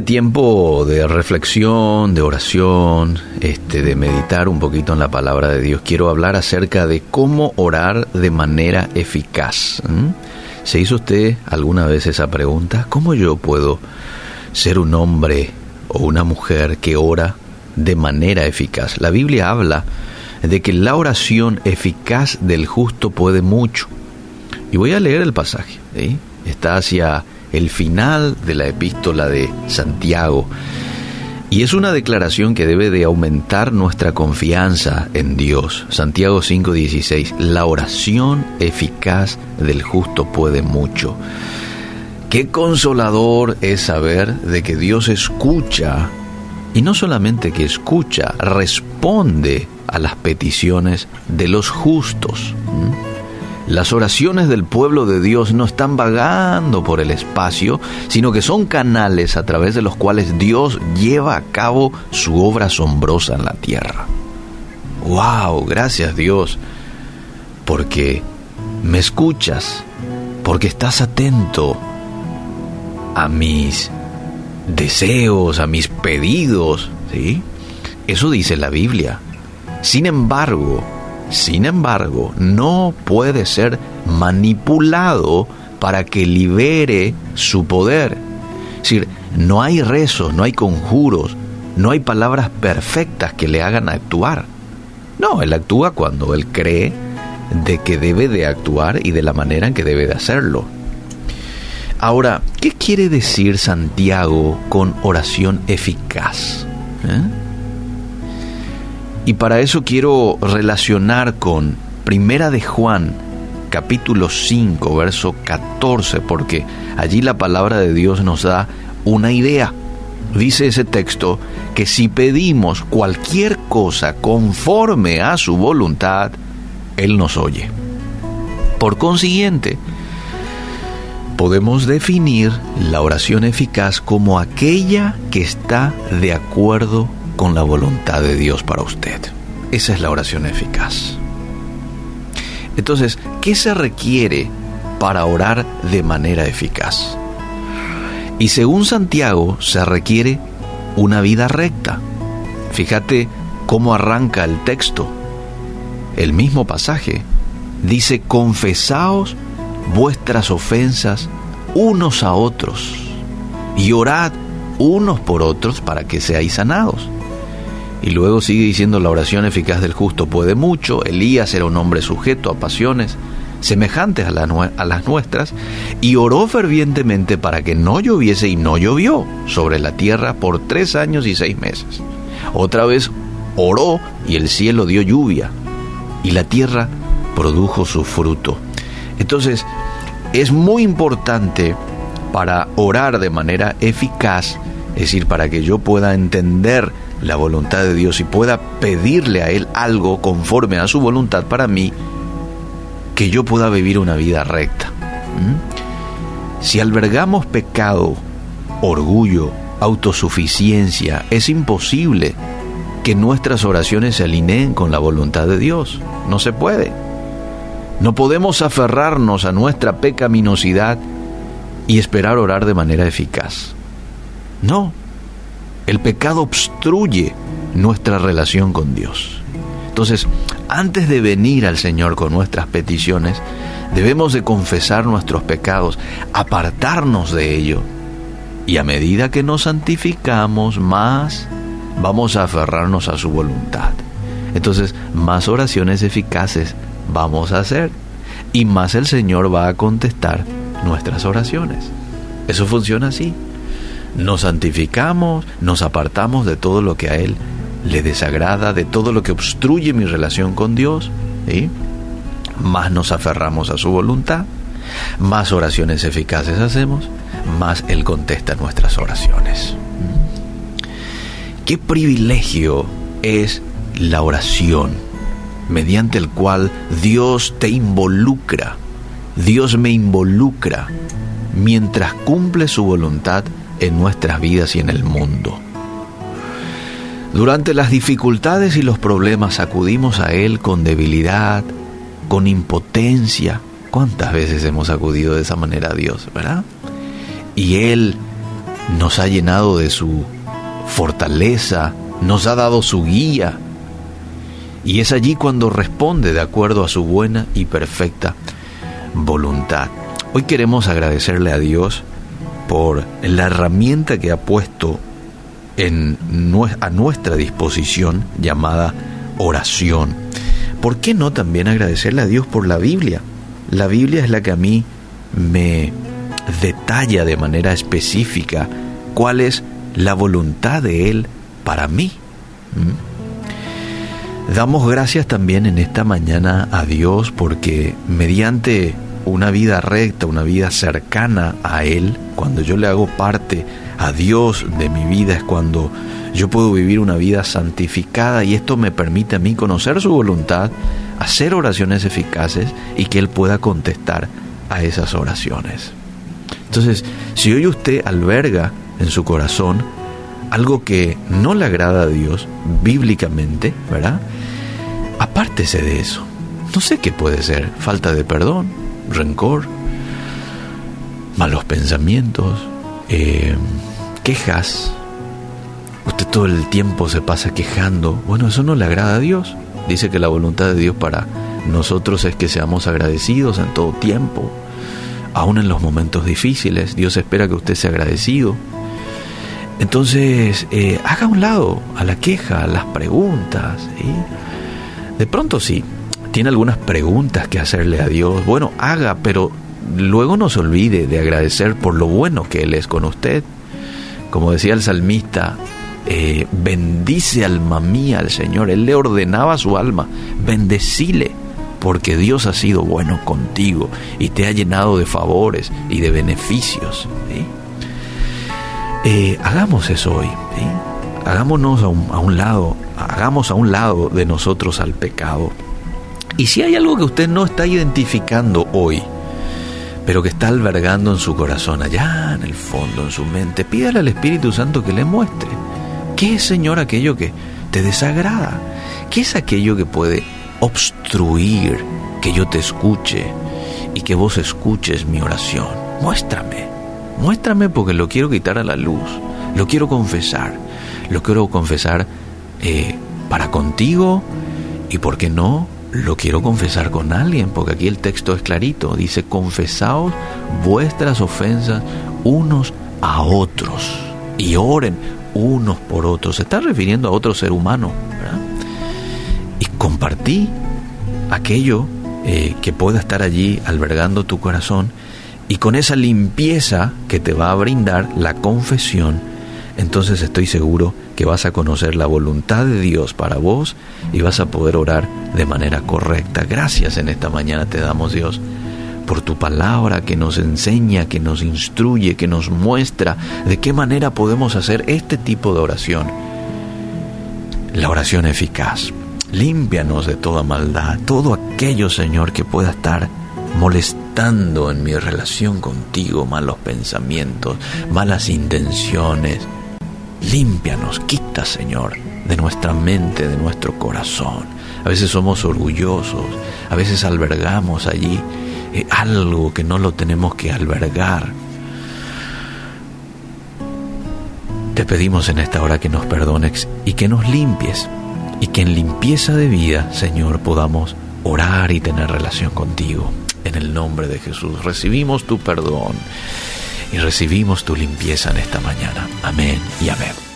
este tiempo de reflexión, de oración, este, de meditar un poquito en la palabra de Dios, quiero hablar acerca de cómo orar de manera eficaz. ¿Se hizo usted alguna vez esa pregunta? ¿Cómo yo puedo ser un hombre o una mujer que ora de manera eficaz? La Biblia habla de que la oración eficaz del justo puede mucho. Y voy a leer el pasaje. Está hacia el final de la epístola de Santiago. Y es una declaración que debe de aumentar nuestra confianza en Dios. Santiago 5:16, la oración eficaz del justo puede mucho. Qué consolador es saber de que Dios escucha, y no solamente que escucha, responde a las peticiones de los justos. Las oraciones del pueblo de Dios no están vagando por el espacio, sino que son canales a través de los cuales Dios lleva a cabo su obra asombrosa en la tierra. ¡Wow! Gracias Dios, porque me escuchas, porque estás atento a mis deseos, a mis pedidos, ¿sí? Eso dice la Biblia. Sin embargo, sin embargo, no puede ser manipulado para que libere su poder. Es decir, no hay rezos, no hay conjuros, no hay palabras perfectas que le hagan actuar. No, él actúa cuando él cree de que debe de actuar y de la manera en que debe de hacerlo. Ahora, ¿qué quiere decir Santiago con oración eficaz? ¿Eh? Y para eso quiero relacionar con Primera de Juan, capítulo 5, verso 14, porque allí la palabra de Dios nos da una idea. Dice ese texto que si pedimos cualquier cosa conforme a su voluntad, Él nos oye. Por consiguiente, podemos definir la oración eficaz como aquella que está de acuerdo con la voluntad de Dios para usted. Esa es la oración eficaz. Entonces, ¿qué se requiere para orar de manera eficaz? Y según Santiago, se requiere una vida recta. Fíjate cómo arranca el texto. El mismo pasaje dice, confesaos vuestras ofensas unos a otros y orad unos por otros para que seáis sanados. Y luego sigue diciendo la oración eficaz del justo puede mucho. Elías era un hombre sujeto a pasiones semejantes a, a, las nuestras y oró fervientemente para que no lloviese y no llovió sobre la tierra por tres años y seis meses. Otra vez oró y el cielo dio lluvia y la tierra produjo su fruto. Entonces, es muy importante para orar de manera eficaz, es decir, para que yo pueda entender la voluntad de Dios y pueda pedirle a Él algo conforme a su voluntad para mí, que yo pueda vivir una vida recta. ¿Mm? Si albergamos pecado, orgullo, autosuficiencia, es imposible que nuestras oraciones se alineen con la voluntad de Dios. No se puede. No podemos aferrarnos a nuestra pecaminosidad y esperar orar de manera eficaz. No, el pecado obstruye nuestra relación con Dios. Entonces, antes de venir al Señor con nuestras peticiones, debemos de confesar nuestros pecados, apartarnos de ello. Y a medida que nos santificamos más, vamos a aferrarnos a su voluntad. Entonces, más oraciones eficaces vamos a hacer y más el Señor va a contestar nuestras oraciones. Eso funciona así nos santificamos, nos apartamos de todo lo que a Él le desagrada, de todo lo que obstruye mi relación con Dios, más nos aferramos a su voluntad, más oraciones eficaces hacemos, más Él contesta nuestras oraciones. Qué privilegio es la oración, mediante el cual Dios te involucra, Dios me involucra, mientras cumple su voluntad en nuestras vidas y en el mundo. Durante las dificultades y los problemas acudimos a Él con debilidad, con impotencia. ¿Cuántas veces hemos acudido de esa manera a Dios, verdad? Y Él nos ha llenado de su fortaleza, nos ha dado su guía. Y es allí cuando responde de acuerdo a su buena y perfecta voluntad. Hoy queremos agradecerle a Dios por la herramienta que ha puesto en, a nuestra disposición llamada oración. ¿Por qué no también agradecerle a Dios por la Biblia? La Biblia es la que a mí me detalla de manera específica cuál es la voluntad de Él para mí. ¿Mm? Damos gracias también en esta mañana a Dios porque mediante una vida recta, una vida cercana a Él, cuando yo le hago parte a Dios de mi vida es cuando yo puedo vivir una vida santificada y esto me permite a mí conocer su voluntad, hacer oraciones eficaces y que Él pueda contestar a esas oraciones. Entonces, si hoy usted alberga en su corazón algo que no le agrada a Dios bíblicamente, ¿verdad? Apártese de eso. No sé qué puede ser, falta de perdón, rencor, malos pensamientos, eh, quejas. Usted todo el tiempo se pasa quejando. Bueno, eso no le agrada a Dios. Dice que la voluntad de Dios para nosotros es que seamos agradecidos en todo tiempo, aún en los momentos difíciles. Dios espera que usted sea agradecido. Entonces, eh, haga un lado a la queja, a las preguntas. De pronto sí, tiene algunas preguntas que hacerle a Dios, bueno, haga, pero luego no se olvide de agradecer por lo bueno que Él es con usted. Como decía el salmista, eh, bendice alma mía al Señor. Él le ordenaba a su alma, bendecile, porque Dios ha sido bueno contigo y te ha llenado de favores y de beneficios. Eh, hagamos eso hoy. Hagámonos a un lado, hagamos a un lado de nosotros al pecado y si hay algo que usted no está identificando hoy, pero que está albergando en su corazón, allá en el fondo, en su mente, pídale al Espíritu Santo que le muestre. ¿Qué es, Señor, aquello que te desagrada? ¿Qué es aquello que puede obstruir que yo te escuche y que vos escuches mi oración? Muéstrame, muéstrame porque lo quiero quitar a la luz, lo quiero confesar, lo quiero confesar eh, para contigo y, ¿por qué no?, lo quiero confesar con alguien, porque aquí el texto es clarito, dice, confesaos vuestras ofensas unos a otros y oren unos por otros. Se está refiriendo a otro ser humano. Y compartí aquello eh, que pueda estar allí albergando tu corazón y con esa limpieza que te va a brindar la confesión, entonces estoy seguro que vas a conocer la voluntad de Dios para vos y vas a poder orar de manera correcta. Gracias en esta mañana te damos Dios por tu palabra que nos enseña, que nos instruye, que nos muestra de qué manera podemos hacer este tipo de oración. La oración eficaz. Límpianos de toda maldad, todo aquello, Señor, que pueda estar molestando en mi relación contigo, malos pensamientos, malas intenciones, Límpianos, quita, Señor, de nuestra mente, de nuestro corazón. A veces somos orgullosos, a veces albergamos allí eh, algo que no lo tenemos que albergar. Te pedimos en esta hora que nos perdones y que nos limpies y que en limpieza de vida, Señor, podamos orar y tener relación contigo. En el nombre de Jesús recibimos tu perdón y recibimos tu limpieza en esta mañana. Amén y amén.